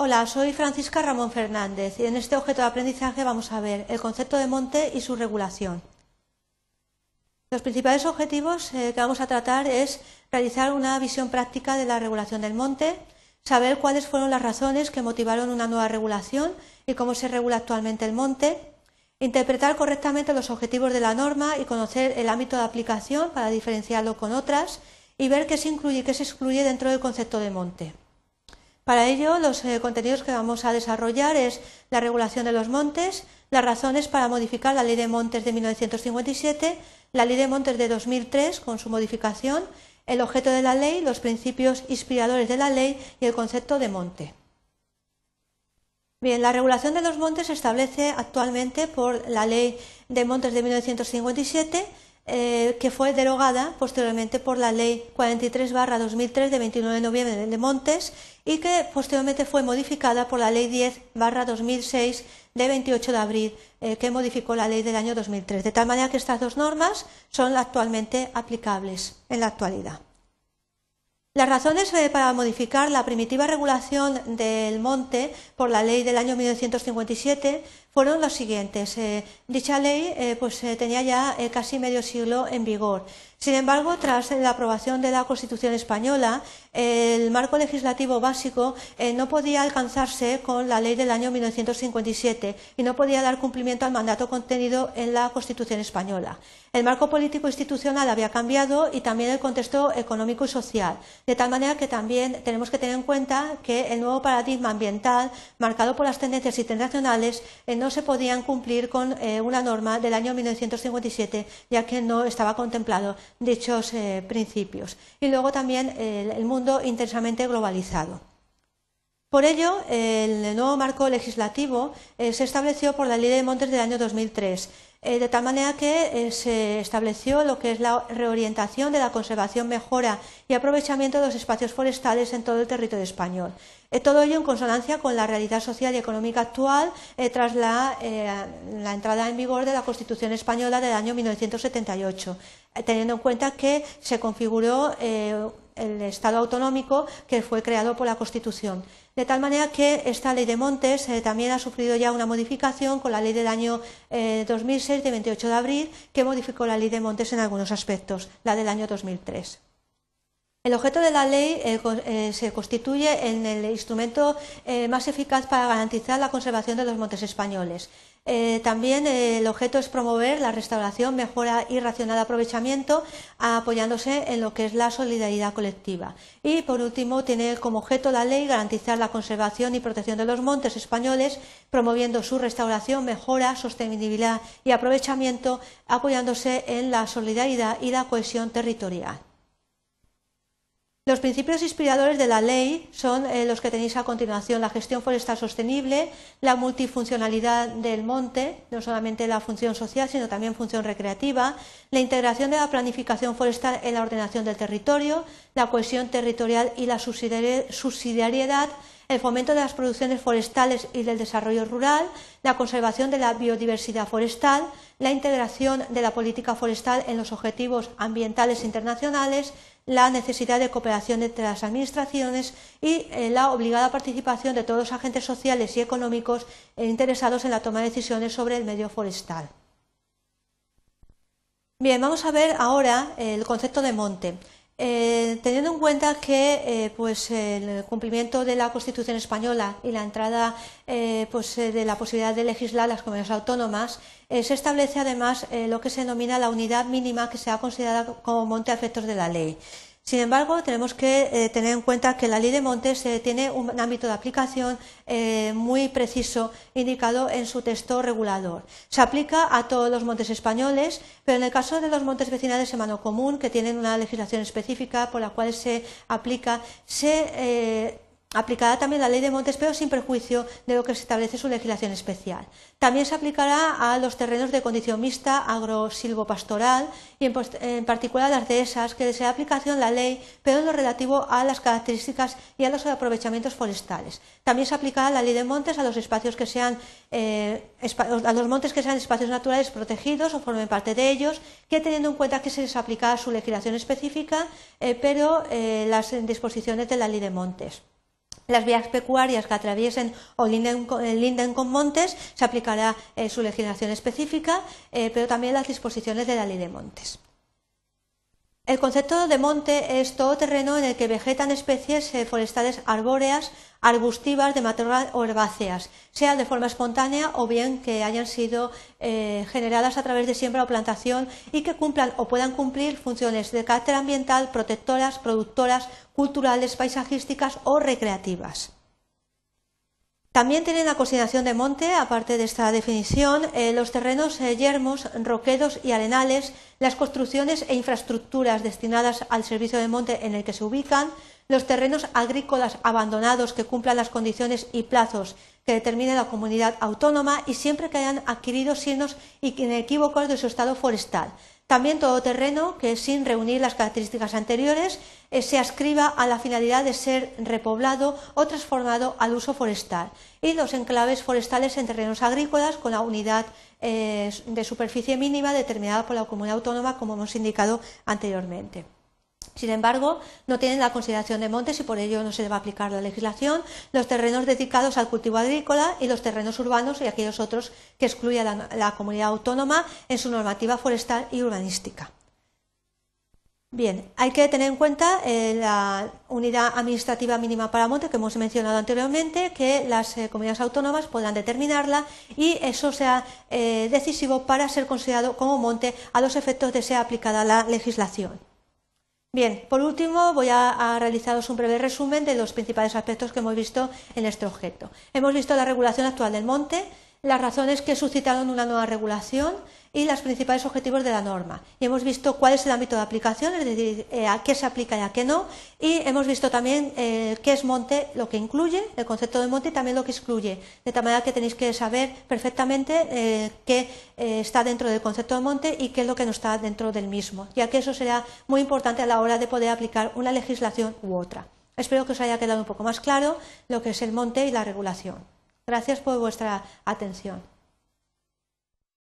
Hola, soy Francisca Ramón Fernández y en este objeto de aprendizaje vamos a ver el concepto de monte y su regulación. Los principales objetivos eh, que vamos a tratar es realizar una visión práctica de la regulación del monte, saber cuáles fueron las razones que motivaron una nueva regulación y cómo se regula actualmente el monte, interpretar correctamente los objetivos de la norma y conocer el ámbito de aplicación para diferenciarlo con otras y ver qué se incluye y qué se excluye dentro del concepto de monte. Para ello, los eh, contenidos que vamos a desarrollar es la regulación de los montes, las razones para modificar la Ley de Montes de 1957, la Ley de Montes de 2003 con su modificación, el objeto de la ley, los principios inspiradores de la ley y el concepto de monte. Bien, la regulación de los montes se establece actualmente por la Ley de Montes de 1957 eh, que fue derogada posteriormente por la Ley 43-2003 de 29 de noviembre de Montes y que posteriormente fue modificada por la Ley 10-2006 de 28 de abril, eh, que modificó la ley del año 2003. De tal manera que estas dos normas son actualmente aplicables en la actualidad. Las razones eh, para modificar la primitiva regulación del monte por la ley del año 1957 fueron los siguientes. Eh, dicha ley eh, pues, tenía ya casi medio siglo en vigor. Sin embargo, tras la aprobación de la Constitución española, el marco legislativo básico no podía alcanzarse con la ley del año 1957 y no podía dar cumplimiento al mandato contenido en la Constitución española. El marco político institucional había cambiado y también el contexto económico y social, de tal manera que también tenemos que tener en cuenta que el nuevo paradigma ambiental, marcado por las tendencias internacionales, eh, no se podían cumplir con eh, una norma del año 1957, ya que no estaba contemplado dichos eh, principios. Y luego también el mundo intensamente globalizado. Por ello, el nuevo marco legislativo se estableció por la Ley de Montes del año 2003 eh, de tal manera que eh, se estableció lo que es la reorientación de la conservación, mejora y aprovechamiento de los espacios forestales en todo el territorio español. Eh, todo ello en consonancia con la realidad social y económica actual tras la, la, entrada en vigor de la Constitución española del año 1978, teniendo en cuenta que se configuró el Estado autonómico que fue creado por la Constitución. De tal manera que esta ley de montes eh, también ha sufrido ya una modificación con la ley del año 2006 eh, de 28 de abril, que modificó la ley de montes en algunos aspectos, la del año 2003. El objeto de la ley eh, se constituye en el instrumento más eficaz para garantizar la conservación de los montes españoles. Eh, también eh, el objeto es promover la restauración, mejora y racional aprovechamiento, apoyándose en lo que es la solidaridad colectiva. Y por último, tiene como objeto la ley garantizar la conservación y protección de los montes españoles, promoviendo su restauración, mejora, sostenibilidad y aprovechamiento, apoyándose en la solidaridad y la cohesión territorial. Los principios inspiradores de la ley son eh, los que tenéis a continuación, la gestión forestal sostenible, la multifuncionalidad del monte, no solamente la función social, sino también función recreativa, la integración de la planificación forestal en la ordenación del territorio, la cohesión territorial y la subsidiariedad, el fomento de las producciones forestales y del desarrollo rural, la conservación de la biodiversidad forestal, la integración de la política forestal en los objetivos ambientales internacionales, la necesidad de cooperación entre las administraciones y eh, la obligada participación de todos los agentes sociales y económicos interesados en la toma de decisiones sobre el medio forestal. Bien, vamos a ver ahora el concepto de monte. Eh, teniendo en cuenta que eh, pues el cumplimiento de la Constitución española y la entrada eh, pues, de la posibilidad de legislar las comunidades autónomas, se establece además lo que se denomina la unidad mínima que se ha considerado como monte a efectos de la ley. Sin embargo, tenemos que eh, tener en cuenta que la ley de montes eh, tiene un ámbito de aplicación eh, muy preciso indicado en su texto regulador. Se aplica a todos los montes españoles, pero en el caso de los montes vecinales en mano común, que tienen una legislación específica por la cual se aplica, se Aplicará también la ley de montes, pero sin perjuicio de lo que se establece su legislación especial. También se aplicará a los terrenos de condición mixta, agro-silvopastoral y en, particular a las de esas que desea aplicación la ley, pero en lo relativo a las características y a los aprovechamientos forestales. También se aplicará la ley de montes a los espacios que sean eh, a los montes que sean espacios naturales protegidos o formen parte de ellos, que teniendo en cuenta que se les aplicará su legislación específica, eh, pero eh, las disposiciones de la ley de montes. Las vías pecuarias que atraviesen o linden con, montes, se aplicará eh, su legislación específica, eh, pero también las disposiciones de la ley de montes. El concepto de monte es todo terreno en el que vegetan especies eh, forestales arbóreas, arbustivas, de matorral o herbáceas, sea de forma espontánea o bien que hayan sido generadas a través de siembra o plantación y que cumplan o puedan cumplir funciones de carácter ambiental, protectoras, productoras, culturales, paisajísticas o recreativas. También tienen la consideración de monte, aparte de esta definición, eh, los terrenos eh, yermos, roquedos y arenales, las construcciones e infraestructuras destinadas al servicio de monte en el que se ubican, los terrenos agrícolas abandonados que cumplan las condiciones y plazos que determine la comunidad autónoma y siempre que hayan adquirido signos inequívocos de su estado forestal, también todo terreno que sin reunir las características anteriores eh, se ascriba a la finalidad de ser repoblado o transformado al uso forestal. Y los enclaves forestales en terrenos agrícolas con la unidad eh, de superficie mínima determinada por la comunidad autónoma, como hemos indicado anteriormente. Sin embargo, no tienen la consideración de montes y por ello no se le va a aplicar la legislación, los terrenos dedicados al cultivo agrícola y los terrenos urbanos y aquellos otros que excluye la, la comunidad autónoma en su normativa forestal y urbanística. Bien, hay que tener en cuenta eh, la unidad administrativa mínima para monte que hemos mencionado anteriormente, que las eh, comunidades autónomas podrán determinarla y eso sea eh, decisivo para ser considerado como monte a los efectos de ser aplicada la legislación. Bien, por último voy a, realizaros un breve resumen de los principales aspectos que hemos visto en este objeto. Hemos visto la regulación actual del monte, las razones que suscitaron una nueva regulación y los principales objetivos de la norma. Y hemos visto cuál es el ámbito de aplicación, es decir, eh, a qué se aplica y a qué no. Y hemos visto también eh, qué es monte, lo que incluye, el concepto de monte y también lo que excluye. De tal manera que tenéis que saber perfectamente eh, qué está dentro del concepto de monte y qué es lo que no está dentro del mismo, ya que eso será muy importante a la hora de poder aplicar una legislación u otra. Espero que os haya quedado un poco más claro lo que es el monte y la regulación. Gracias por vuestra atención.